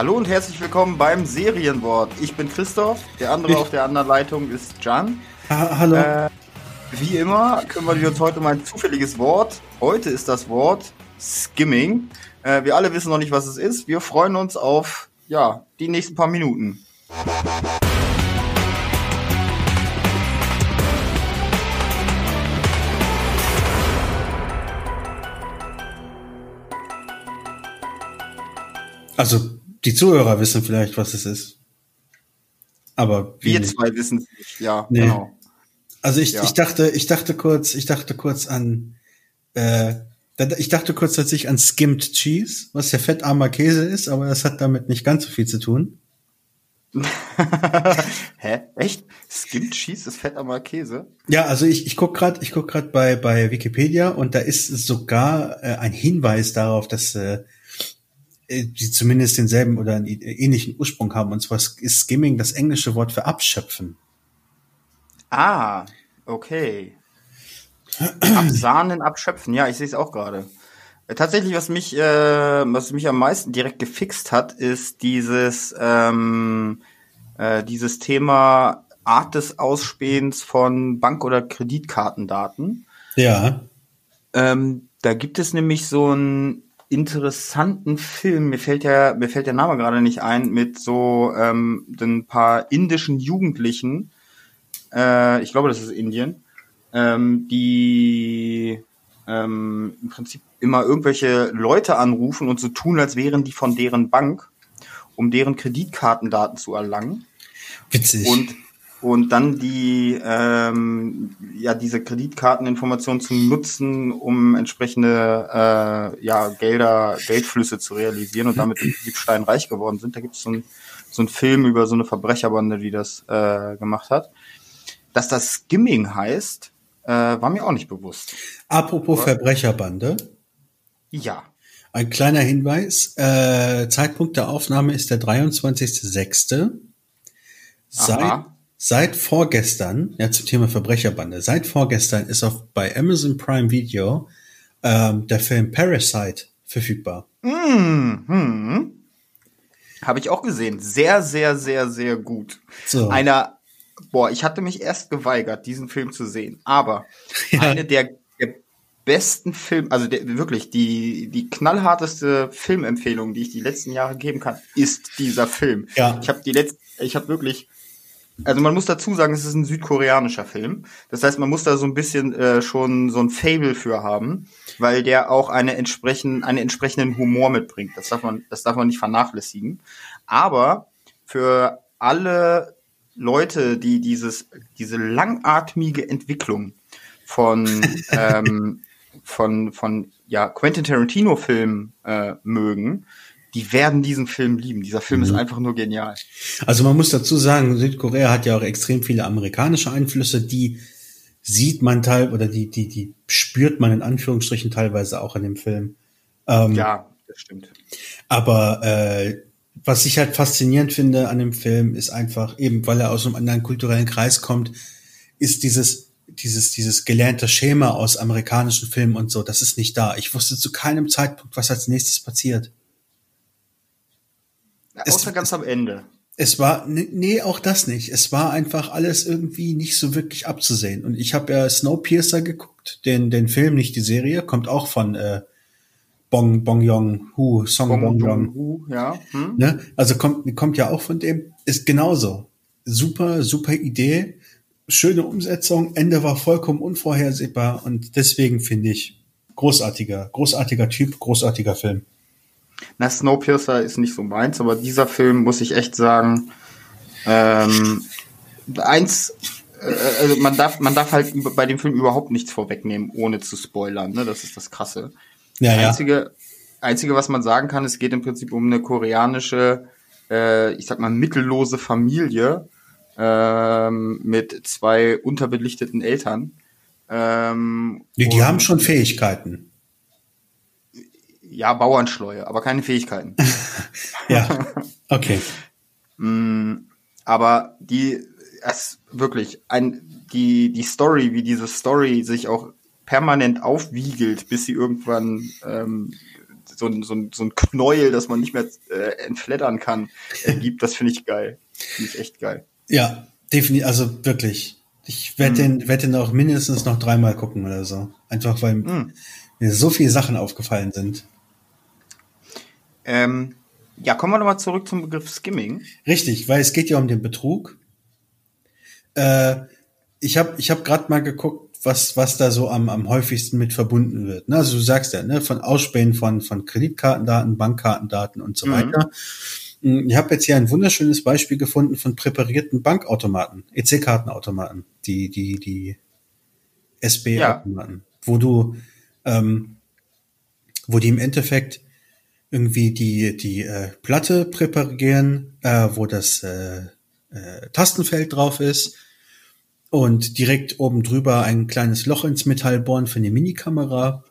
Hallo und herzlich willkommen beim Serienwort. Ich bin Christoph, der andere Ich- auf der anderen Leitung ist Jan. Ha hallo. Äh, wie immer kümmern wir uns heute um ein zufälliges Wort. Heute ist das Wort Skimming. Äh, wir alle wissen noch nicht, was es ist. Wir freuen uns auf ja, die nächsten paar Minuten. also, die Zuhörer wissen vielleicht, was es ist. Aber Wir nicht. zwei wissen es nicht. Ja, Nee. genau. Also ich, Ja. ich dachte, ich dachte kurz, ich dachte kurz an, äh, ich dachte kurz tatsächlich an Skimmed Cheese, was ja fettarmer Käse ist, aber das hat damit nicht ganz so viel zu tun. Hä? Echt? Skimmed Cheese ist fettarmer Käse? Ja, also ich, ich guck gerade, ich guck gerade bei bei Wikipedia und da ist sogar äh, ein Hinweis darauf, dass äh, die zumindest denselben oder einen ähnlichen Ursprung haben. Und zwar ist Skimming das englische Wort für abschöpfen. Ah, okay. Absahnen, abschöpfen. Ja, ich sehe es auch gerade. Äh, Tatsächlich, was mich, äh, was mich am meisten direkt gefixt hat, ist dieses, ähm, äh, dieses Thema Art des Ausspähens von Bank- oder Kreditkartendaten. Ja. Ähm, da gibt es nämlich so einen interessanten Film, mir fällt der, mir fällt der Name gerade nicht ein, mit so ähm, ein paar indischen Jugendlichen, äh, ich glaube, das ist Indien, ähm, die ähm, im Prinzip immer irgendwelche Leute anrufen und so tun, als wären die von deren Bank, um deren Kreditkartendaten zu erlangen. Witzig. und und dann die ähm, ja diese Kreditkarteninformationen zu nutzen, um entsprechende äh, ja Gelder Geldflüsse zu realisieren und damit im Prinzip steinreich geworden sind. Da gibt es so ein so ein Film über so eine Verbrecherbande, die das äh, gemacht hat. Dass das Skimming heißt, äh, war mir auch nicht bewusst. Apropos Verbrecherbande, Ja. ein kleiner Hinweis. Äh, Zeitpunkt der Aufnahme ist der 23.06. Seit, Aha. Seit vorgestern, ja zum Thema Verbrecherbande, seit vorgestern ist auf bei Amazon Prime Video ähm, der Film Parasite verfügbar. Hm, hm. Habe ich auch gesehen. Sehr, sehr, sehr, sehr gut. So. Einer, boah, ich hatte mich erst geweigert, diesen Film zu sehen, aber Ja. eine der, der besten Film, also der, wirklich die, die knallharteste Filmempfehlung, die ich die letzten Jahre geben kann, ist dieser Film. Ja. Ich habe die letzten, ich habe wirklich, also man muss dazu sagen, es ist ein südkoreanischer Film. Das heißt, man muss da so ein bisschen äh, schon so ein Fable für haben, weil der auch eine entsprechend, einen entsprechenden Humor mitbringt. Das darf man, das darf man nicht vernachlässigen. Aber für alle Leute, die dieses, diese langatmige Entwicklung von, ähm, von, von ja, Quentin Tarantino-Filmen äh, mögen, die werden diesen Film lieben. Dieser Film ist einfach nur genial. Also man muss dazu sagen, Südkorea hat ja auch extrem viele amerikanische Einflüsse, die sieht man teil oder die, die, die spürt man in Anführungsstrichen teilweise auch in dem Film. Ähm, Ja, das stimmt. Aber äh, was ich halt faszinierend finde an dem Film, ist einfach eben, weil er aus einem anderen kulturellen Kreis kommt, ist dieses dieses dieses gelernte Schema aus amerikanischen Filmen und so, das ist nicht da. Ich wusste zu keinem Zeitpunkt, was als nächstes passiert. Es- Außer ganz am Ende. Es war nee, nee, auch das nicht. Es war einfach alles irgendwie nicht so wirklich abzusehen. Und ich habe ja Snowpiercer geguckt, den den Film, nicht die Serie, kommt auch von äh, Bong Bong Yong Hu, Song Bong, Bong Yong. Joon-ho, ja. Hm? Ne? Also kommt, kommt ja auch von dem, ist genauso. Super, super Idee, schöne Umsetzung, Ende war vollkommen unvorhersehbar und deswegen finde ich großartiger, großartiger Typ, großartiger Film. Na, Snowpiercer ist nicht so meins, aber dieser Film muss ich echt sagen, ähm, eins, äh, also man darf, man darf halt bei dem Film überhaupt nichts vorwegnehmen, ohne zu spoilern, ne? Das ist das Krasse. Ja, ja. Einzige, einzige, was man sagen kann, es geht im Prinzip um eine koreanische, äh, ich sag mal, mittellose Familie ähm, mit zwei unterbelichteten Eltern. Ähm, Die, die haben schon Fähigkeiten. Ja Bauernschleue, aber keine Fähigkeiten. Ja. Okay. Mm, aber die, es wirklich, ein, die, die Story, wie diese Story sich auch permanent aufwiegelt, bis sie irgendwann ähm, so ein, so ein, so ein Knäuel, das man nicht mehr äh, entfleddern kann, ergibt. Das finde ich geil. Finde ich echt geil. Ja, definitiv, also wirklich. Ich werde mhm. den, werd den auch mindestens noch dreimal gucken oder so. Einfach weil mhm. mir so viele Sachen aufgefallen sind. Ähm, ja, kommen wir nochmal zurück zum Begriff Skimming. Richtig, weil es geht ja um den Betrug. Äh, ich habe ich hab gerade mal geguckt, was, was da so am, am häufigsten mit verbunden wird. Ne? Also du sagst ja, ne, von Ausspähen von, von Kreditkartendaten, Bankkartendaten und so mhm. weiter. Hm, ich habe jetzt hier ein wunderschönes Beispiel gefunden von präparierten Bankautomaten, EC-Kartenautomaten, die, die, die SB-Automaten, ja. wo du, ähm, wo die im Endeffekt irgendwie die, die äh, Platte präparieren, äh, wo das äh, äh, Tastenfeld drauf ist und direkt oben drüber ein kleines Loch ins Metall bohren für eine Minikamera.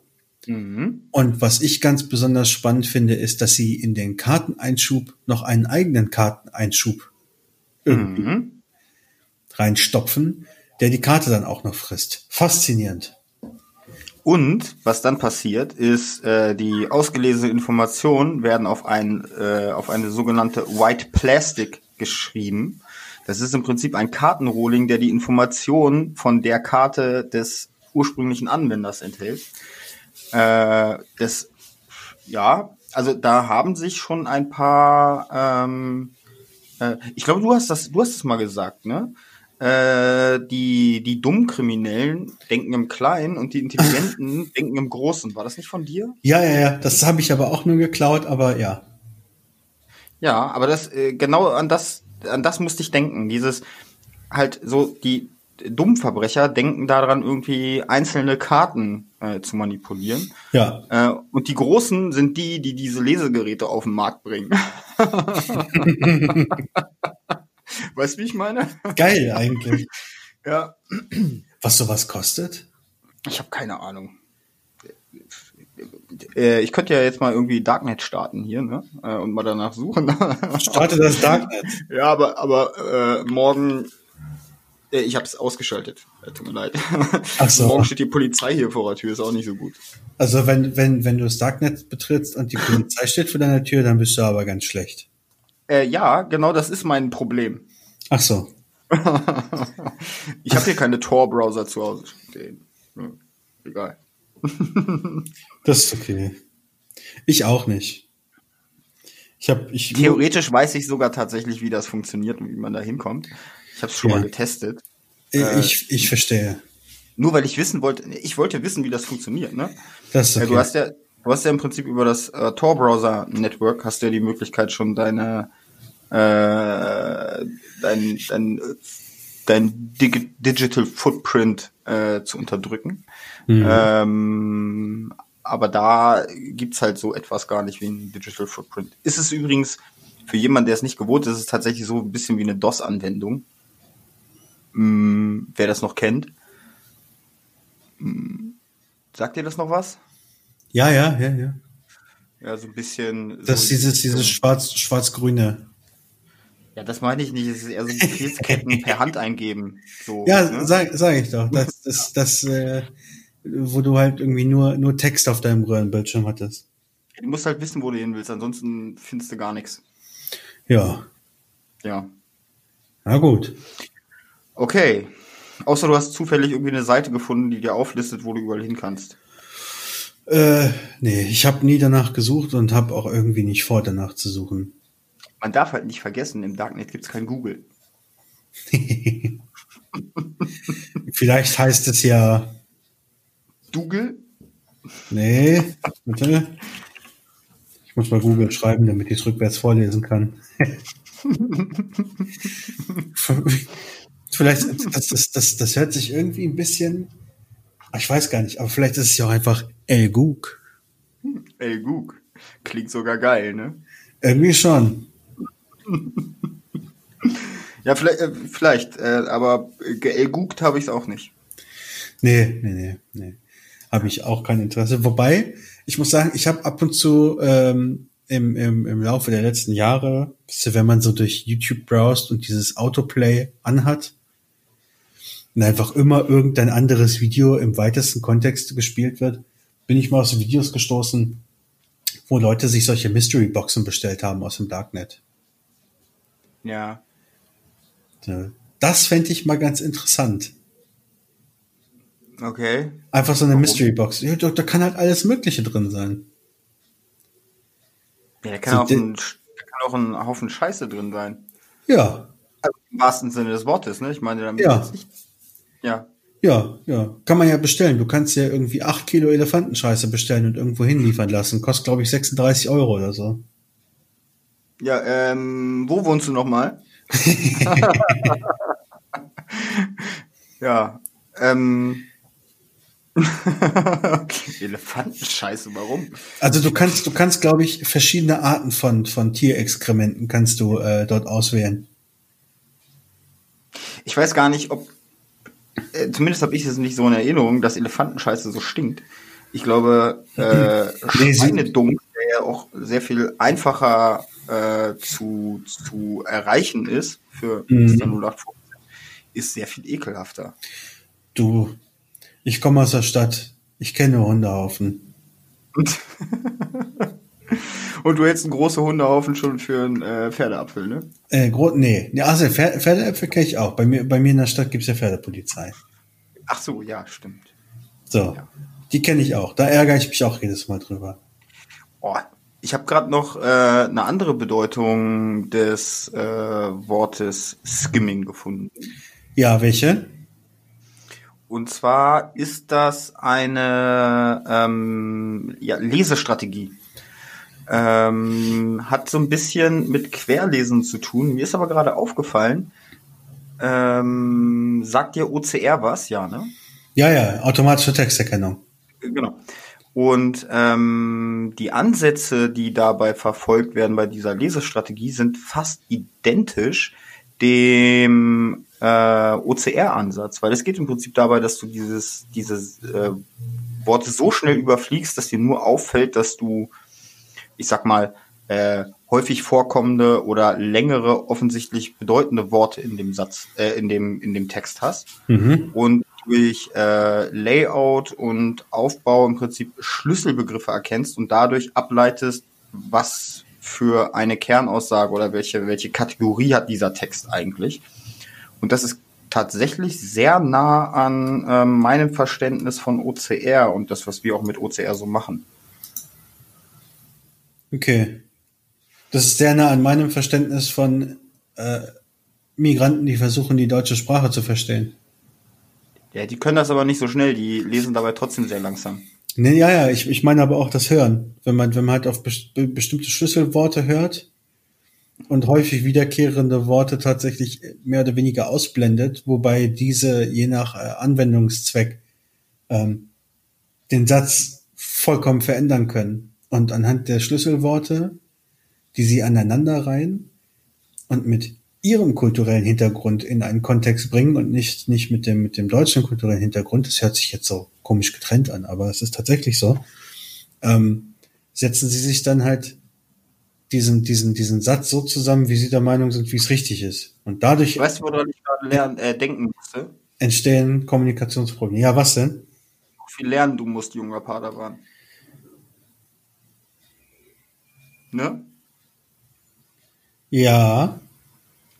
Mhm. Und was ich ganz besonders spannend finde, ist, dass sie in den Karteneinschub noch einen eigenen Karteneinschub irgendwie mhm. reinstopfen, der die Karte dann auch noch frisst. Faszinierend. Und was dann passiert, ist, äh, die ausgelesenen Informationen werden auf, ein, äh, auf eine sogenannte White Plastic geschrieben. Das ist im Prinzip ein Kartenrolling, der die Informationen von der Karte des ursprünglichen Anwenders enthält. Äh, das, ja, also da haben sich schon ein paar, ähm, äh, ich glaube, du hast das, du hast es mal gesagt, ne? Äh, die, die dummen Kriminellen denken im Kleinen und die Intelligenten denken im Großen. War das nicht von dir? Ja, ja, ja. Das habe ich aber auch nur geklaut, aber ja. Ja, aber das äh, genau an das an das musste ich denken. Dieses halt so die dummen Verbrecher denken daran irgendwie einzelne Karten äh, zu manipulieren. Ja. Äh, und die Großen sind die, die diese Lesegeräte auf den Markt bringen. Weißt du, wie ich meine? Geil eigentlich. ja. Was sowas kostet? Ich habe keine Ahnung. Äh, ich könnte ja jetzt mal irgendwie Darknet starten hier, ne? Äh, und mal danach suchen. Starte das Darknet. Ja, aber aber äh, morgen äh, ich habe es ausgeschaltet. Tut mir leid. Ach so. Morgen steht die Polizei hier vor der Tür, ist auch nicht so gut. Also wenn wenn wenn du das Darknet betrittst und die Polizei steht vor deiner Tür, dann bist du aber ganz schlecht. Äh, ja, genau, das ist mein Problem. Ach so. ich habe hier keine Tor-Browser zu Hause stehen. Ja, egal. das ist okay. Ich auch nicht. Ich hab, ich Theoretisch weiß ich sogar tatsächlich, wie das funktioniert und wie man da hinkommt. Ich habe es schon ja. mal getestet. Ich, äh, ich, ich verstehe. Nur weil ich wissen wollte, ich wollte wissen, wie das funktioniert, ne? Das ist okay. du hast ja, du hast ja im Prinzip über das äh, Tor-Browser-Network hast du ja die Möglichkeit schon deine äh, dein, dein, dein Dig Digital Footprint äh, zu unterdrücken. Mhm. Ähm, aber da gibt's halt so etwas gar nicht wie ein Digital Footprint. Ist es übrigens für jemanden, der es nicht gewohnt ist, ist es tatsächlich so ein bisschen wie eine DOS-Anwendung. Ähm, wer das noch kennt. Ähm, sagt ihr das noch was? Ja, ja, ja, ja. Ja, so ein bisschen. Das so ist dieses, dieses schwarz, schwarz-grüne. Ja, das meine ich nicht. Es ist eher so Befehlsketten per Hand eingeben. So, ja, ne? sag, sag ich doch. Das, das, das, äh, wo du halt irgendwie nur, nur Text auf deinem Röhrenbildschirm hattest. Du musst halt wissen, wo du hin willst, ansonsten findest du gar nichts. Ja. Ja. Na gut. Okay. Außer du hast zufällig irgendwie eine Seite gefunden, die dir auflistet, wo du überall hin kannst. Äh, nee, ich habe nie danach gesucht und habe auch irgendwie nicht vor, danach zu suchen. Man darf halt nicht vergessen, im Darknet gibt es kein Google. Vielleicht heißt es ja. Google? Nee, bitte. Ich muss mal Google schreiben, damit ich es rückwärts vorlesen kann. vielleicht, das, das, das, das hört sich irgendwie ein bisschen, ich weiß gar nicht, aber vielleicht ist es ja auch einfach El Goog. El Goog. Klingt sogar geil, ne? Irgendwie schon. ja, vielleicht, äh, vielleicht äh, aber geguckt habe ich es auch nicht. Nee, nee, nee, nee. Habe ich auch kein Interesse. Wobei, ich muss sagen, ich habe ab und zu ähm, im, im, im Laufe der letzten Jahre, wenn man so durch YouTube browst und dieses Autoplay anhat und einfach immer irgendein anderes Video im weitesten Kontext gespielt wird, bin ich mal auf so Videos gestoßen, wo Leute sich solche Mystery-Boxen bestellt haben aus dem Darknet. Ja. Das fände ich mal ganz interessant. Okay. Einfach so eine Mystery-Box. Ja, da, da kann halt alles Mögliche drin sein. Ja, da kann, So auch ein, kann auch ein Haufen Scheiße drin sein. Ja, Also im wahrsten Sinne des Wortes, ne? Ich meine damit Ja. jetzt nicht. Ja. ja, ja. Kann man ja bestellen. Du kannst ja irgendwie acht Kilo Elefantenscheiße bestellen und irgendwo hinliefern lassen. Kostet, glaube ich, 36 Euro oder so. Ja, ähm, wo wohnst du nochmal? ja, ähm. Elefantenscheiße, warum? Also du kannst, du kannst, glaube ich, verschiedene Arten von, von Tierexkrementen kannst du äh, dort auswählen. Ich weiß gar nicht, ob. Äh, zumindest habe ich es nicht so in Erinnerung, dass Elefantenscheiße so stinkt. Ich glaube, äh, Nee, sie- Schweinedunk, der auch sehr viel einfacher äh, zu, zu erreichen ist für Mhm. Mr. 0815, ist sehr viel ekelhafter. Du, ich komme aus der Stadt. Ich kenne Hundehaufen. Und, du hättest einen großen Hundehaufen schon für einen äh, Pferdeapfel, ne? Äh, gro nee, also Pferde, Pferdeäpfel kenne ich auch. Bei mir, bei mir in der Stadt gibt's ja Pferdepolizei. Ach so, ja, stimmt. So, Ja. die kenne ich auch. Da ärgere ich mich auch jedes Mal drüber. Oh, ich habe gerade noch äh, eine andere Bedeutung des äh, Wortes Skimming gefunden. Ja, welche? Und zwar ist das eine ähm, ja, Lesestrategie. Ähm, hat so ein bisschen mit Querlesen zu tun. Mir ist aber gerade aufgefallen, ähm, sagt dir OCR was? Ja, ne? Ja, ja, automatische Texterkennung. Genau. Und ähm, die Ansätze, die dabei verfolgt werden bei dieser Lesestrategie, sind fast identisch dem äh, OCR-Ansatz, weil es geht im Prinzip dabei, dass du dieses dieses äh, Worte so schnell überfliegst, dass dir nur auffällt, dass du, ich sag mal, äh, häufig vorkommende oder längere offensichtlich bedeutende Worte in dem Satz, äh, in dem in dem Text hast Mhm. und durch äh, Layout und Aufbau im Prinzip Schlüsselbegriffe erkennst und dadurch ableitest, was für eine Kernaussage oder welche, welche Kategorie hat dieser Text eigentlich. Und das ist tatsächlich sehr nah an ähm, meinem Verständnis von OCR und das, was wir auch mit OCR so machen. Okay. Das ist sehr nah an meinem Verständnis von äh, Migranten, die versuchen, die deutsche Sprache zu verstehen. Ja, die können das aber nicht so schnell, die lesen dabei trotzdem sehr langsam. Nee, ja, ja, ich, ich meine aber auch das Hören. Wenn man, wenn man halt auf be- bestimmte Schlüsselworte hört und häufig wiederkehrende Worte tatsächlich mehr oder weniger ausblendet, wobei diese je nach äh, Anwendungszweck ähm, den Satz vollkommen verändern können. Und anhand der Schlüsselworte, die sie aneinander reihen und mit ihrem kulturellen Hintergrund in einen Kontext bringen und nicht, nicht mit dem, mit dem deutschen kulturellen Hintergrund, das hört sich jetzt so komisch getrennt an, aber es ist tatsächlich so, ähm, setzen sie sich dann halt diesen, diesen, diesen Satz so zusammen, wie sie der Meinung sind, wie es richtig ist. Und dadurch Weißt du, woran ich gerade lernen, äh, denken musste? entstehen Kommunikationsprobleme. Ja, was denn? Wie viel lernen du musst, junger Padawan. Ne? Ja,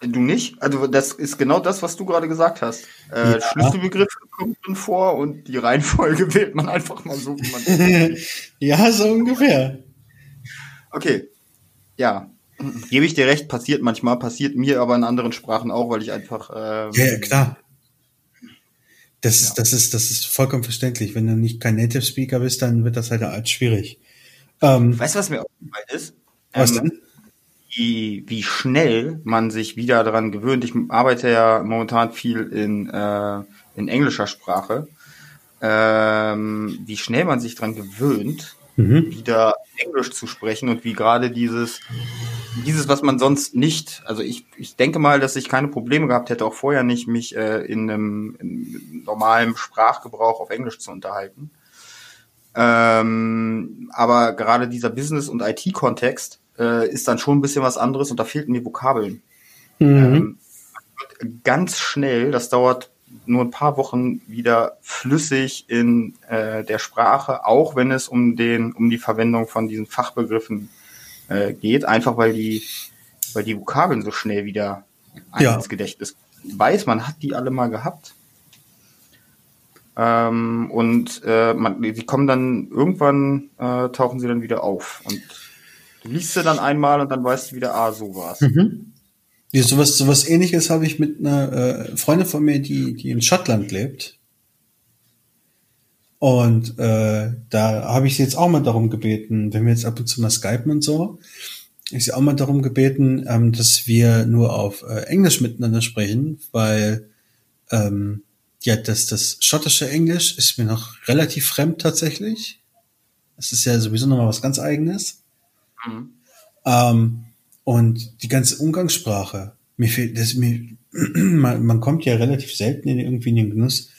Du nicht? Also das ist genau das, was du gerade gesagt hast. Äh, Ja. Schlüsselbegriffe kommen drin vor und die Reihenfolge wählt man einfach mal so, wie man ja, so ungefähr. Okay. Ja. Gebe ich dir recht, passiert manchmal, passiert mir aber in anderen Sprachen auch, weil ich einfach ähm, Ja, ja, klar. Das, Ja. ist, das ist, das ist vollkommen verständlich. Wenn du nicht kein Native Speaker bist, dann wird das halt schwierig. Ähm, Weißt du, was mir aufgefallen ist? was Ähm, denn? Wie, wie schnell man sich wieder daran gewöhnt. Ich arbeite ja momentan viel in, äh, in englischer Sprache. Ähm, wie schnell man sich daran gewöhnt, Mhm. wieder Englisch zu sprechen und wie gerade dieses, dieses, was man sonst nicht, also ich, ich denke mal, dass ich keine Probleme gehabt hätte, auch vorher nicht, mich äh, in, einem, in normalen Sprachgebrauch auf Englisch zu unterhalten. Ähm, aber gerade dieser Business- und IT-Kontext äh, ist dann schon ein bisschen was anderes und da fehlten mir Vokabeln. Mhm. Ähm, ganz schnell, das dauert nur ein paar Wochen wieder flüssig in äh, der Sprache, auch wenn es um den um die Verwendung von diesen Fachbegriffen äh, geht, einfach weil die weil die Vokabeln so schnell wieder Ja. ins Gedächtnis weiß, man hat die alle mal gehabt. Ähm, und äh, man, die kommen dann irgendwann äh, tauchen sie dann wieder auf und du liest sie dann einmal und dann weißt du wieder, ah, so war's. Mhm. Ja, sowas, sowas ähnliches habe ich mit einer äh, Freundin von mir, die, die in Schottland lebt. Und äh, da habe ich sie jetzt auch mal darum gebeten, wenn wir jetzt ab und zu mal skypen und so, ich sie auch mal darum gebeten, ähm, dass wir nur auf äh, Englisch miteinander sprechen, weil ähm, ja, das, das schottische Englisch ist mir noch relativ fremd tatsächlich. Es ist ja sowieso nochmal was ganz eigenes. Mhm. Ähm, und die ganze Umgangssprache, mir fehlt, das mir, man, man kommt ja relativ selten in irgendwie in den Genuss,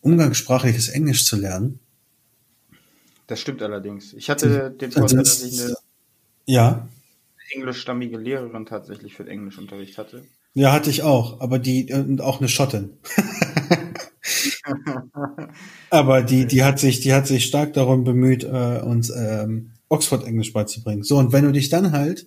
umgangssprachliches Englisch zu lernen. Das stimmt allerdings. Ich hatte den Vorteil, dass ich eine Ja, englischstammige Lehrerin tatsächlich für den Englischunterricht hatte. ja, hatte ich auch, aber die, und auch eine Schottin. aber die, die hat sich, die hat sich stark darum bemüht, äh, uns ähm, Oxford-Englisch beizubringen. So, und wenn du dich dann halt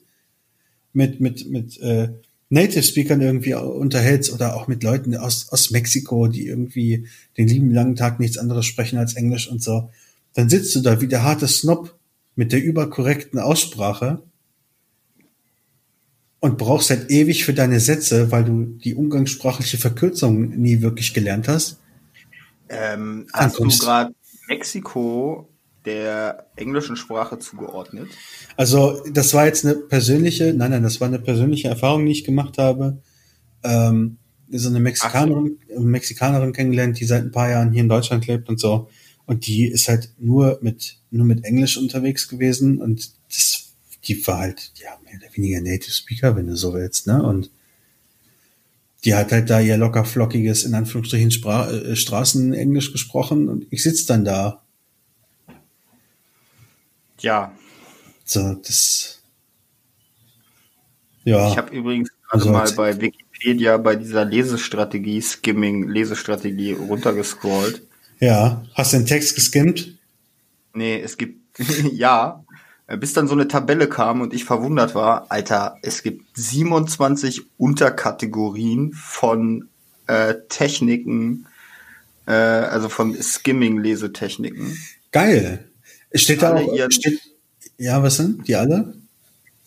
mit, mit, mit äh, Native Speakern irgendwie unterhältst oder auch mit Leuten aus, aus Mexiko, die irgendwie den lieben langen Tag nichts anderes sprechen als Englisch und so, dann sitzt du da wie der harte Snob mit der überkorrekten Aussprache und brauchst halt ewig für deine Sätze, weil du die umgangssprachliche Verkürzung nie wirklich gelernt hast. Ähm, hast du gerade Mexiko der englischen Sprache zugeordnet? Also das war jetzt eine persönliche, nein, nein, das war eine persönliche Erfahrung, die ich gemacht habe. Ähm, so eine Mexikanerin, Mexikanerin kennengelernt, die seit ein paar Jahren hier in Deutschland lebt und so. Und die ist halt nur mit nur mit Englisch unterwegs gewesen und das, die war halt ja mehr oder weniger Native Speaker, wenn du so willst, ne? Und die hat halt da ihr locker flockiges in Anführungsstrichen Spra äh, Straßenenglisch gesprochen und ich sitz dann da. Ja, So, das ja. ich habe übrigens gerade Also mal bei Wikipedia bei dieser Lesestrategie, Skimming, Lesestrategie runtergescrollt. Ja, hast du den Text geskimmt? Nee, es gibt, ja, bis dann so eine Tabelle kam und ich verwundert war, Alter, es gibt 27 Unterkategorien von äh, Techniken, äh, also von Skimming-Lesetechniken. Geil. Steht da Alle auch, ihren- steht, ja, was sind die alle?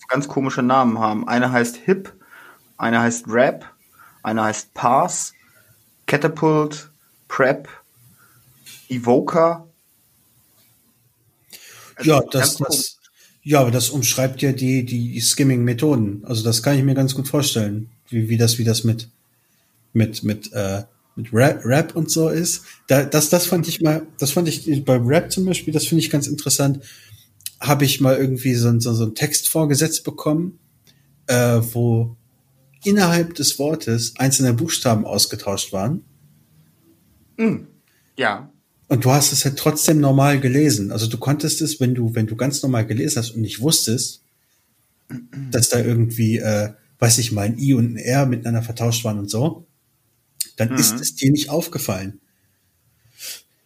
ganz komische Namen haben. Eine heißt Hip, eine heißt Rap, eine heißt Pass, Catapult, Prep, Evoker. Also Ja, das, das, ja, aber das umschreibt ja die, die Skimming-Methoden. Also das kann ich mir ganz gut vorstellen, wie, wie das, wie das mit, mit, mit, äh, mit Rap, Rap und so ist. Da, das, das fand ich mal, das fand ich bei Rap zum Beispiel, das finde ich ganz interessant. Habe ich mal irgendwie so, so, so einen Text vorgesetzt bekommen, äh, wo innerhalb des Wortes einzelne Buchstaben ausgetauscht waren. Ja, Und du hast es halt trotzdem normal gelesen. Also du konntest es, wenn du, wenn du ganz normal gelesen hast und nicht wusstest, dass da irgendwie, äh, weiß ich mal, ein I und ein R miteinander vertauscht waren und so, dann Mhm. ist es dir nicht aufgefallen.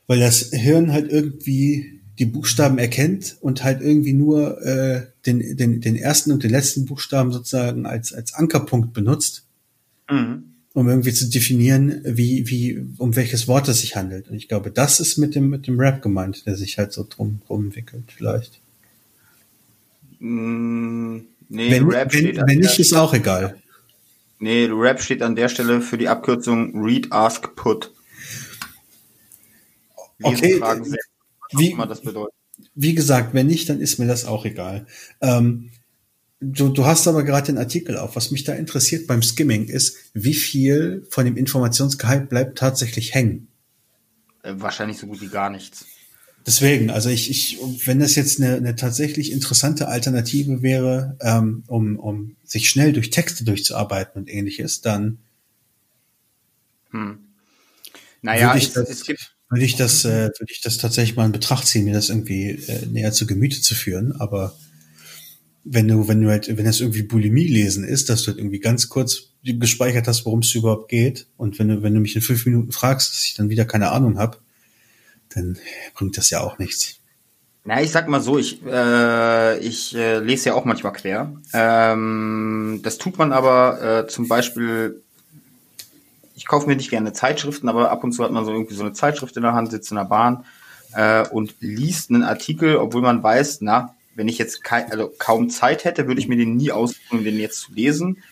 Weil das Hirn halt irgendwie die Buchstaben erkennt und halt irgendwie nur äh, den, den, den ersten und den letzten Buchstaben sozusagen als, als Ankerpunkt benutzt mhm. um irgendwie zu definieren, wie, wie, um welches Wort es sich handelt. Und ich glaube, das ist mit dem, mit dem Rap gemeint, der sich halt so drum, drum wickelt, vielleicht. Mm, nee, Wenn, Rap wenn, wenn nicht, ist auch egal. Nee, Rap steht an der Stelle für die Abkürzung Read, Ask, Put. Lesen, Okay, Fragen, was wie- immer das bedeutet. Wie gesagt, wenn nicht, dann ist mir das auch egal. Ähm, du, du hast aber gerade den Artikel auf. Was mich da interessiert beim Skimming ist, wie viel von dem Informationsgehalt bleibt tatsächlich hängen. Äh, wahrscheinlich so gut wie gar nichts. Deswegen, also ich, ich, wenn das jetzt eine, eine tatsächlich interessante Alternative wäre, ähm, um, um sich schnell durch Texte durchzuarbeiten und ähnliches, dann Hm. Naja, würde ich es, das, es gibt würde ich das, äh, würde ich das tatsächlich mal in Betracht ziehen, mir das irgendwie äh, näher zu Gemüte zu führen. Aber wenn du, wenn du halt, wenn das irgendwie Bulimie lesen ist, dass du halt irgendwie ganz kurz gespeichert hast, worum es überhaupt geht. Und wenn du, wenn du mich in fünf Minuten fragst, dass ich dann wieder keine Ahnung habe, dann bringt das ja auch nichts. Na, ich sag mal so, ich, äh, ich äh, lese ja auch manchmal quer. Ähm, das tut man aber äh, zum Beispiel, ich kaufe mir nicht gerne Zeitschriften, aber ab und zu hat man so irgendwie so eine Zeitschrift in der Hand, sitzt in der Bahn äh, und liest einen Artikel, obwohl man weiß, na, wenn ich jetzt kein, also kaum Zeit hätte, würde ich mir den nie aussuchen, den jetzt zu lesen.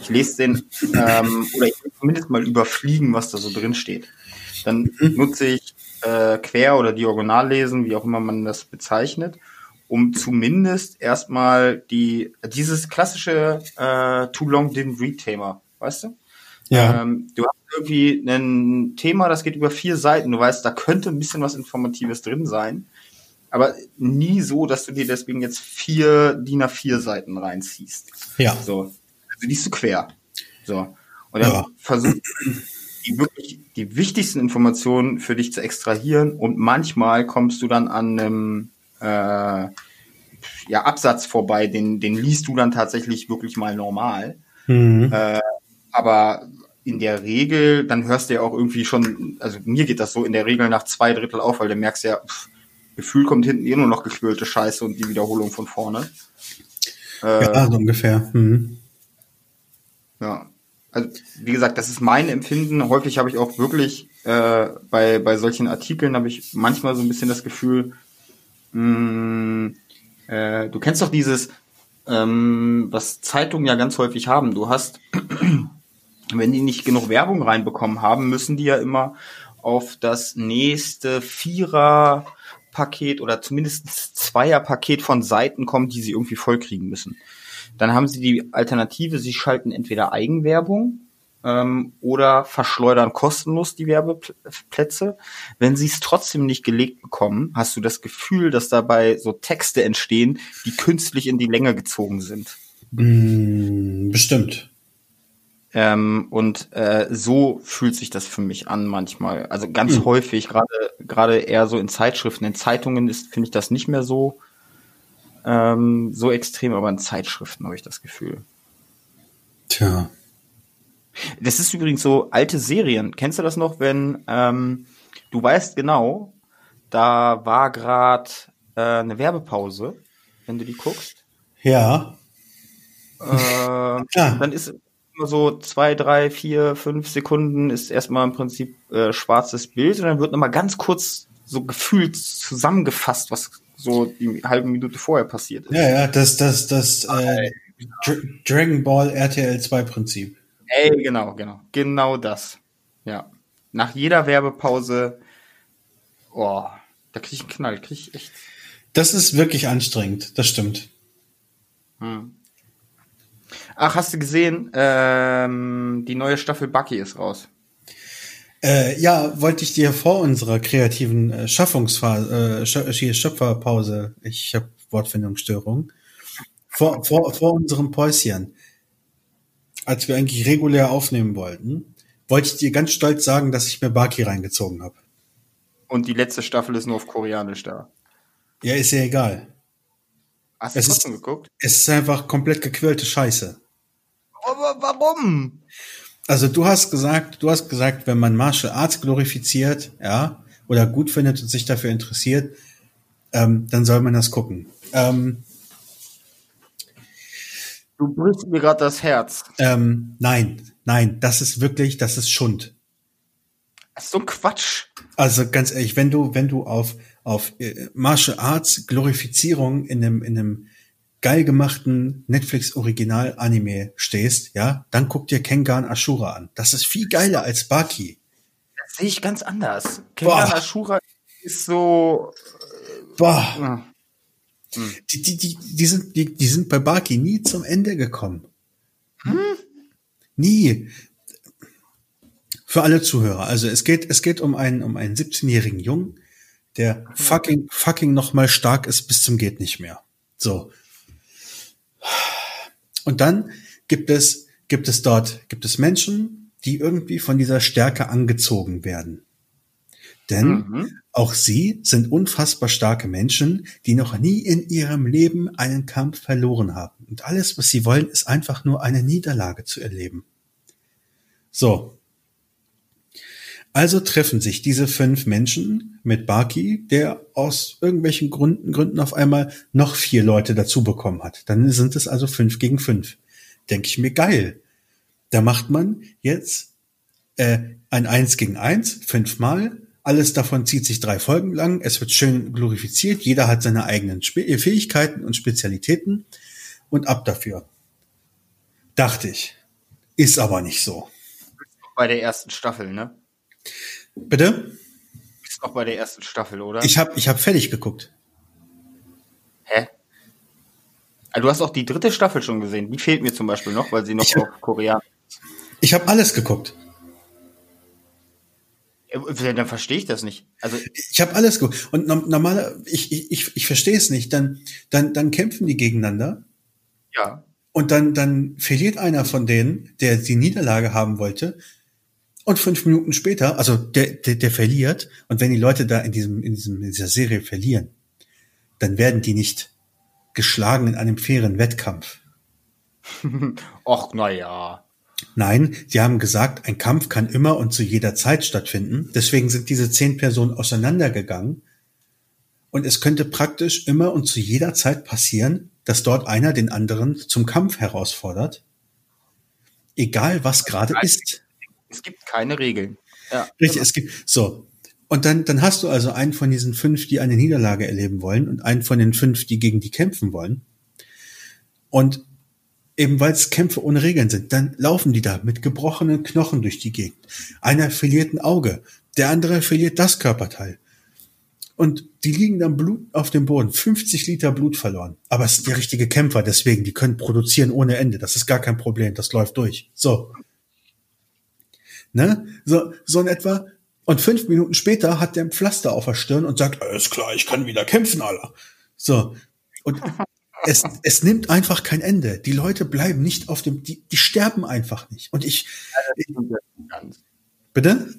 Ich lese den ähm, oder ich will zumindest mal überfliegen, was da so drin steht. Dann mhm. nutze ich äh, quer oder diagonal lesen, wie auch immer man das bezeichnet, um zumindest erstmal die dieses klassische äh, Too Long Didn't Read Thema, weißt du? Ja. Ähm, du hast irgendwie ein Thema, das geht über vier Seiten. Du weißt, da könnte ein bisschen was Informatives drin sein, aber nie so, dass du dir deswegen jetzt vier DIN A4 Seiten reinziehst. Ja. So, also liest du quer. So. Und dann ja. versuchst die wirklich die wichtigsten Informationen für dich zu extrahieren und manchmal kommst du dann an einem äh, ja, Absatz vorbei, den, den liest du dann tatsächlich wirklich mal normal. Mhm. Äh, aber in der Regel, dann hörst du ja auch irgendwie schon, also mir geht das so in der Regel nach zwei Drittel auf, weil du merkst ja, pff, Gefühl kommt hinten eh nur noch gequirlte Scheiße und die Wiederholung von vorne. Äh, ja, so ungefähr. Mhm. Ja also wie gesagt, das ist mein Empfinden. Häufig habe ich auch wirklich äh, bei, bei solchen Artikeln habe ich manchmal so ein bisschen das Gefühl, mh, äh, du kennst doch dieses, ähm, was Zeitungen ja ganz häufig haben. Du hast, wenn die nicht genug Werbung reinbekommen haben, müssen die ja immer auf das nächste Vierer Paket oder zumindest Zweier-Paket von Seiten kommen, die sie irgendwie vollkriegen müssen. Dann haben sie die Alternative, sie schalten entweder Eigenwerbung ähm, oder verschleudern kostenlos die Werbeplätze. Wenn sie es trotzdem nicht gelegt bekommen, hast du das Gefühl, dass dabei so Texte entstehen, die künstlich in die Länge gezogen sind. Mm, bestimmt. Ähm, und äh, so fühlt sich das für mich an manchmal. Also ganz mhm. häufig, gerade gerade eher so in Zeitschriften, in Zeitungen ist finde ich das nicht mehr so ähm, so extrem, aber in Zeitschriften habe ich das Gefühl. Tja. Das ist übrigens so alte Serien. Kennst du das noch, wenn ähm, du weißt genau, da war gerade äh, eine Werbepause, wenn du die guckst? Ja. Äh, dann ist immer so zwei, drei, vier, fünf Sekunden ist erstmal im Prinzip äh, schwarzes Bild und dann wird nochmal ganz kurz so gefühlt zusammengefasst, was so die halbe Minute vorher passiert ist. Ja, ja, das, das, das äh, Dragon Ball RTL 2 Prinzip. Ey, genau, genau. Genau das. Ja. Nach jeder Werbepause, oh, da krieg ich einen Knall, krieg ich echt. Das ist wirklich anstrengend, das stimmt. Hm. Ach, hast du gesehen, ähm, die neue Staffel Bucky ist raus. Äh, ja, wollte ich dir vor unserer kreativen äh, Schaffungsphase, äh, Schöpferpause, ich habe Wortfindungsstörung, vor, vor, vor unserem Päuschen, als wir eigentlich regulär aufnehmen wollten, wollte ich dir ganz stolz sagen, dass ich mir Baki reingezogen habe. Und die letzte Staffel ist nur auf Koreanisch da. Ja, ist ja egal. Hast du es trotzdem ist, geguckt? Es ist einfach komplett gequirlte Scheiße. Aber warum? Also du hast gesagt, du hast gesagt, wenn man Martial Arts glorifiziert, ja, oder gut findet und sich dafür interessiert, ähm, dann soll man das gucken. Ähm, du brichst mir gerade das Herz. Ähm, nein, nein, das ist wirklich, das ist Schund. Das ist so ein Quatsch. Also ganz ehrlich, wenn du, wenn du auf auf äh, Martial Arts Glorifizierung in einem in einem geil gemachten Netflix-Original-Anime stehst, ja, dann guck dir Kengan Ashura an. Das ist viel geiler als Baki. Das sehe ich ganz anders. Kengan Boah. Ashura ist so. Boah. Äh, hm. Die, die, die, die, sind, die, die sind bei Baki nie zum Ende gekommen. Hm? Nie. Für alle Zuhörer. Also es geht, es geht um einen, um einen 17-jährigen Jungen, der fucking, fucking noch mal stark ist bis zum geht nicht mehr. So. Und dann gibt es, gibt es dort, gibt es Menschen, die irgendwie von dieser Stärke angezogen werden. Denn mhm. auch sie sind unfassbar starke Menschen, die noch nie in ihrem Leben einen Kampf verloren haben. Und alles, was sie wollen, ist einfach nur eine Niederlage zu erleben. So. Also treffen sich diese fünf Menschen mit Baki, der aus irgendwelchen Gründen, Gründen auf einmal noch vier Leute dazu bekommen hat. Dann sind es also fünf gegen fünf. Denke ich mir geil. Da macht man jetzt äh, ein Eins gegen Eins, fünfmal. Alles davon zieht sich drei Folgen lang. Es wird schön glorifiziert. Jeder hat seine eigenen Spe Fähigkeiten und Spezialitäten. Und ab dafür. Dachte ich. Ist aber nicht so. Bei der ersten Staffel, ne? Bitte? Ist noch bei der ersten Staffel, oder? Ich habe ich hab fertig geguckt. Hä? Ah, du hast auch die dritte Staffel schon gesehen. Die fehlt mir zum Beispiel noch, weil sie noch Ich- auf Korea. Ich habe alles geguckt. Dann verstehe ich das nicht. Also Ich habe alles geguckt. Und no normaler, ich, ich, ich, ich verstehe es nicht. Dann, dann, dann kämpfen die gegeneinander ja, und dann, dann verliert einer von denen, der die Niederlage haben wollte. Und fünf Minuten später, also der, der, der verliert. Und wenn die Leute da in diesem, in diesem, in dieser Serie verlieren, dann werden die nicht geschlagen in einem fairen Wettkampf. och, na ja. Nein, sie haben gesagt, ein Kampf kann immer und zu jeder Zeit stattfinden. Deswegen sind diese zehn Personen auseinandergegangen. Und es könnte praktisch immer und zu jeder Zeit passieren, dass dort einer den anderen zum Kampf herausfordert. Egal was gerade ist. Es gibt keine Regeln. Ja, Richtig, es gibt, so. Und dann, dann hast du also einen von diesen fünf, die eine Niederlage erleben wollen und einen von den fünf, die gegen die kämpfen wollen. Und eben weil es Kämpfe ohne Regeln sind, dann laufen die da mit gebrochenen Knochen durch die Gegend. Einer verliert ein Auge, der andere verliert das Körperteil. Und die liegen dann Blut auf dem Boden, 50 Liter Blut verloren. Aber es sind die richtige Kämpfer, deswegen, die können produzieren ohne Ende. Das ist gar kein Problem, das läuft durch. So. Ne? So, so in etwa. Und fünf Minuten später hat der ein Pflaster auf der Stirn und sagt, alles klar, ich kann wieder kämpfen, Alter. So. Und es, es nimmt einfach kein Ende. Die Leute bleiben nicht auf dem, die, die sterben einfach nicht. Und ich, ja ganz. bitte?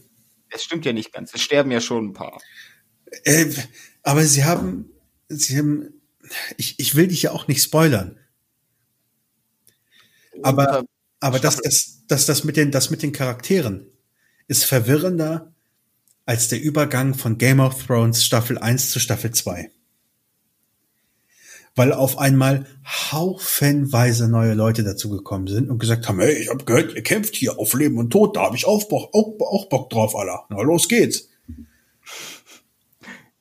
Es stimmt ja nicht ganz. Es sterben ja schon ein paar. Äh, aber sie haben, sie haben, ich, ich will dich ja auch nicht spoilern. Aber, aber das, das, das, das mit den, das mit den Charakteren ist verwirrender als der Übergang von Game of Thrones Staffel 1 zu Staffel 2. Weil auf einmal haufenweise neue Leute dazugekommen sind und gesagt haben, hey, ich habe gehört, ihr kämpft hier auf Leben und Tod, da habe ich auch auch, auch Bock drauf, Alter. Na, los geht's.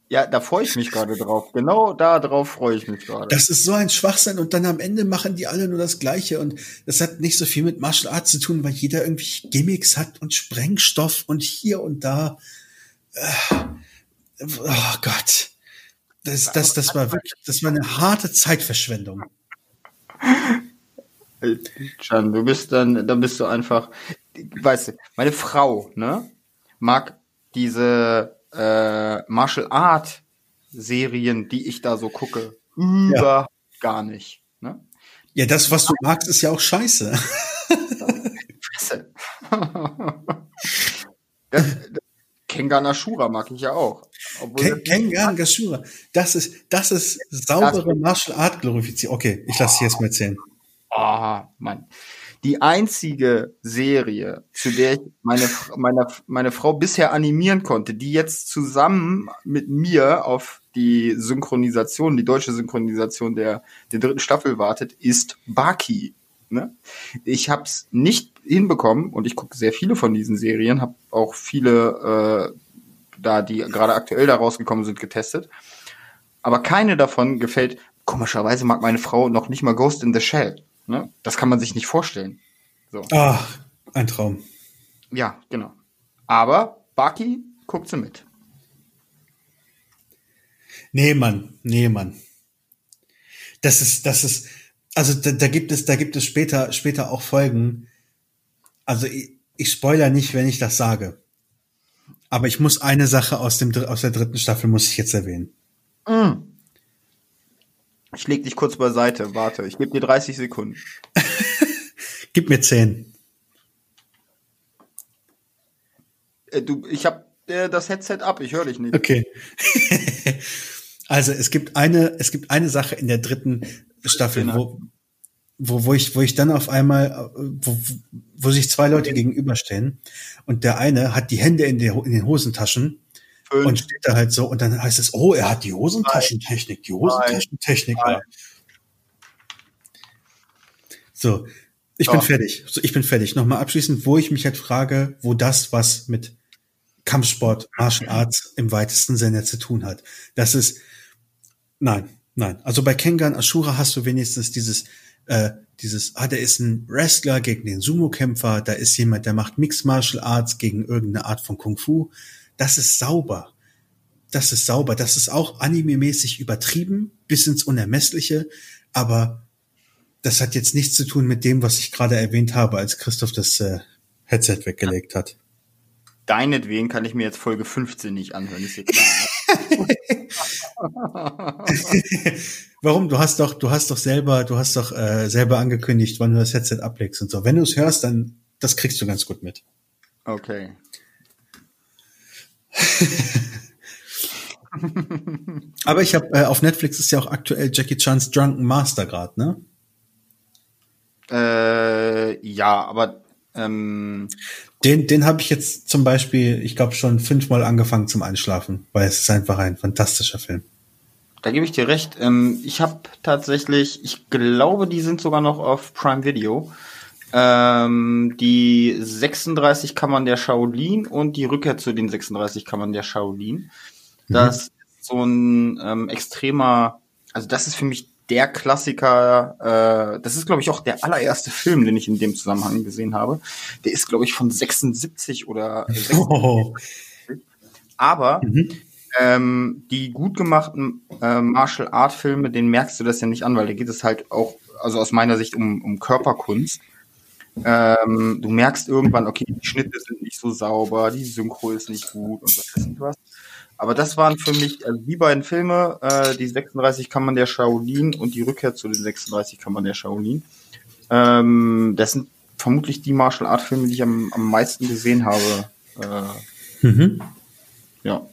Ja, da freue ich mich gerade drauf. Genau da drauf freue ich mich gerade. Das ist so ein Schwachsinn und dann am Ende machen die alle nur das Gleiche und das hat nicht so viel mit Martial Arts zu tun, weil jeder irgendwie Gimmicks hat und Sprengstoff und hier und da. Äh, Oh Gott. Das, das, das war wirklich, das war eine harte Zeitverschwendung. Can, du bist dann, dann bist du einfach, weißt du, meine Frau, ne, mag diese äh, Martial Art Serien, die ich da so gucke, über gar nicht. Ne? Ja, das, was du magst, ist ja auch scheiße. Fresse. das, das, Kengan Ashura mag ich ja auch. Ken, Kengan Gashura. Das ist, das ist saubere Martial Art Glorifizierung. Okay, ich lasse dich jetzt mal erzählen. Ah, oh, Mann. Die einzige Serie, zu der ich meine, meine, meine Frau bisher animieren konnte, die jetzt zusammen mit mir auf die Synchronisation, die deutsche Synchronisation der, der dritten Staffel wartet, ist Baki. Ne? Ich habe es nicht hinbekommen und ich gucke sehr viele von diesen Serien, habe auch viele äh, da, die gerade aktuell da rausgekommen sind, getestet. Aber keine davon gefällt. Komischerweise mag meine Frau noch nicht mal Ghost in the Shell. Ne? Das kann man sich nicht vorstellen. So. Ach, ein Traum. Ja, genau. Aber Baki guckt sie mit. Nee, Mann, nee, Mann. Das ist, das ist, also da, da gibt es, da gibt es später, später auch Folgen. Also ich, ich spoiler nicht, wenn ich das sage. Aber ich muss eine Sache aus dem aus der dritten Staffel muss ich jetzt erwähnen. Mm. Ich leg dich kurz beiseite. Warte, ich gebe dir 30 Sekunden. Gib mir 10. Äh, du, ich habe äh, das Headset ab. Ich höre dich nicht. Okay. also es gibt eine, es gibt eine Sache in der dritten Staffel, wo wo, wo ich, wo ich dann auf einmal, wo, wo sich zwei Leute gegenüberstehen und der eine hat die Hände in, die, in den Hosentaschen Fünf. und steht da halt so und dann heißt es, oh, er hat die Hosentaschentechnik, die Hosentaschentechnik. Nein. So, ich oh. bin fertig. So, ich bin fertig. Nochmal abschließend, wo ich mich halt frage, wo das was mit Kampfsport, Martial Arts im weitesten Sinne zu tun hat. Das ist, nein, nein. Also bei Kengan Ashura hast du wenigstens dieses, äh, dieses, ah, der ist ein Wrestler gegen den Sumo-Kämpfer, da ist jemand, der macht Mixed Martial Arts gegen irgendeine Art von Kung Fu. Das ist sauber. Das ist sauber. Das ist auch anime-mäßig übertrieben, bis ins Unermessliche, aber das hat jetzt nichts zu tun mit dem, was ich gerade erwähnt habe, als Christoph das äh, Headset weggelegt hat. Deinetwegen kann ich mir jetzt Folge 15 nicht anhören, ist dir klar. Warum? Du hast doch, du hast doch selber, du hast doch äh, selber angekündigt, wann du das Headset ablegst und so. Wenn du es hörst, dann das kriegst du ganz gut mit. Okay. Aber ich habe äh, auf Netflix ist ja auch aktuell Jackie Chan's Drunken Master gerade, ne? Äh, ja, aber ähm, den, den habe ich jetzt zum Beispiel, ich glaube, schon fünfmal angefangen zum Einschlafen, weil es ist einfach ein fantastischer Film. Da gebe ich dir recht. Ähm, ich habe tatsächlich, ich glaube, die sind sogar noch auf Prime Video. Ähm, die 36 Kammern der Shaolin und die Rückkehr zu den 36 Kammern der Shaolin. Das mhm. ist so ein ähm, extremer, also das ist für mich der Klassiker, äh, das ist, glaube ich, auch der allererste Film, den ich in dem Zusammenhang gesehen habe. Der ist, glaube ich, von 76 oder 76. Oh. Aber mhm. ähm, die gut gemachten äh, Martial Art Filme, den merkst du das ja nicht an, weil da geht es halt auch, also aus meiner Sicht, um, um Körperkunst. Ähm, du merkst irgendwann, okay, die Schnitte sind nicht so sauber, die Synchro ist nicht gut und was weiß ich was. Aber das waren für mich, also die beiden Filme, äh, die 36 Kammern der Shaolin und die Rückkehr zu den 36 Kammern der Shaolin. Ähm, das sind vermutlich die Martial Art Filme, die ich am, am meisten gesehen habe. Äh, mhm. Ja.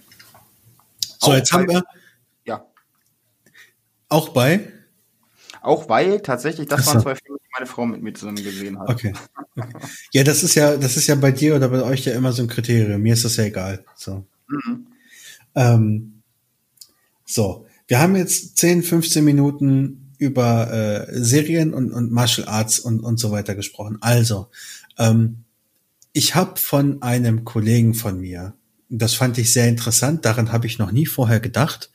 So, auch jetzt bei, haben wir. Ja. Auch bei? Auch weil tatsächlich, das Achso. waren zwei Filme, die meine Frau mit mir zusammen gesehen hat. Okay. okay. Ja, das ist ja, das ist ja bei dir oder bei euch ja immer so ein Kriterium. Mir ist das ja egal. So. Mhm. Ähm, so, wir haben jetzt 10, 15 Minuten über äh, Serien und, und Martial Arts und, und so weiter gesprochen. Also, ähm, ich habe von einem Kollegen von mir, das fand ich sehr interessant, daran habe ich noch nie vorher gedacht,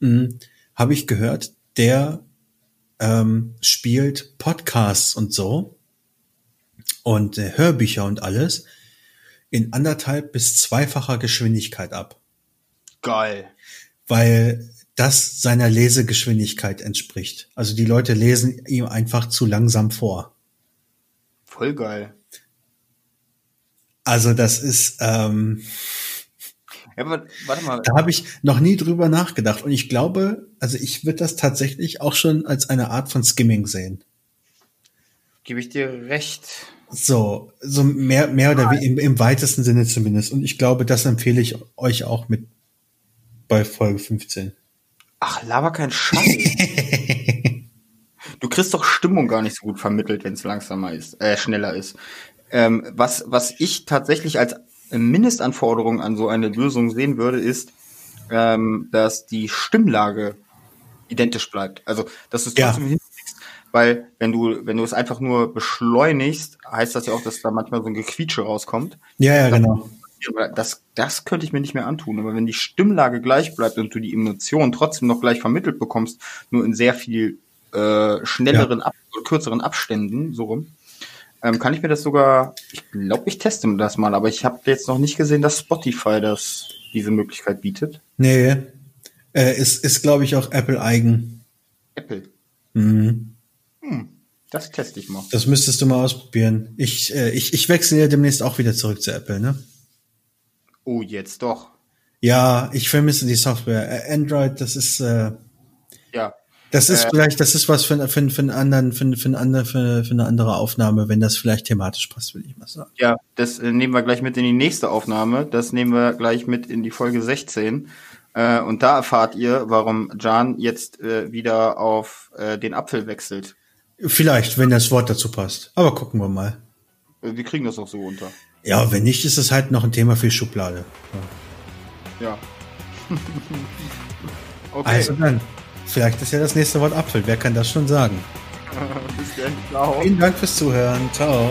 hm, habe ich gehört, der ähm, spielt Podcasts und so und äh, Hörbücher und alles in anderthalb bis zweifacher Geschwindigkeit ab. Geil. Weil das seiner Lesegeschwindigkeit entspricht. Also die Leute lesen ihm einfach zu langsam vor. Voll geil. Also das ist, ähm, ja, aber, warte mal. Da habe ich noch nie drüber nachgedacht. Und ich glaube, also ich würde das tatsächlich auch schon als eine Art von Skimming sehen. Gebe ich dir recht. So, so mehr, mehr oder wie im, im weitesten Sinne zumindest. Und ich glaube, das empfehle ich euch auch mit bei Folge 15. Ach, laber kein Scheiß. du kriegst doch Stimmung gar nicht so gut vermittelt, wenn es langsamer ist, äh, schneller ist. Ähm, was, was ich tatsächlich als Mindestanforderung an so eine Lösung sehen würde, ist, ähm, dass die Stimmlage identisch bleibt. Also, dass du es trotzdem ja. hinkriegst. Weil, wenn du, wenn du es einfach nur beschleunigst, heißt das ja auch, dass da manchmal so ein Gequietsche rauskommt. Ja, ja, genau das, das könnte ich mir nicht mehr antun. Aber wenn die Stimmlage gleich bleibt und du die Emotionen trotzdem noch gleich vermittelt bekommst, nur in sehr viel äh, schnelleren, ja. Ab kürzeren Abständen, so rum, ähm, kann ich mir das sogar, ich glaube, ich teste das mal, aber ich habe jetzt noch nicht gesehen, dass Spotify das diese Möglichkeit bietet. Nee, äh, ist, ist glaube ich, auch Apple eigen. Apple. Mhm. Hm, das teste ich mal. Das müsstest du mal ausprobieren. Ich, äh, ich, ich wechsle ja demnächst auch wieder zurück zu Apple, ne? Oh, jetzt doch. Ja, ich vermisse die Software. Äh, Android, das ist äh, ja. Das ist äh, vielleicht, das ist was für, für, für einen anderen, für, für, eine andere, für, für eine andere Aufnahme, wenn das vielleicht thematisch passt, will ich mal sagen. Ja, das äh, nehmen wir gleich mit in die nächste Aufnahme. Das nehmen wir gleich mit in die Folge 16. Äh, und da erfahrt ihr, warum Jan jetzt äh, wieder auf äh, den Apfel wechselt. Vielleicht, wenn das Wort dazu passt. Aber gucken wir mal. Wir kriegen das noch so unter. Ja, wenn nicht, ist es halt noch ein Thema für die Schublade. Ja. okay. Also dann, vielleicht ist ja das nächste Wort Apfel. Wer kann das schon sagen? Bis dann. Ciao. Vielen Dank fürs Zuhören. Ciao.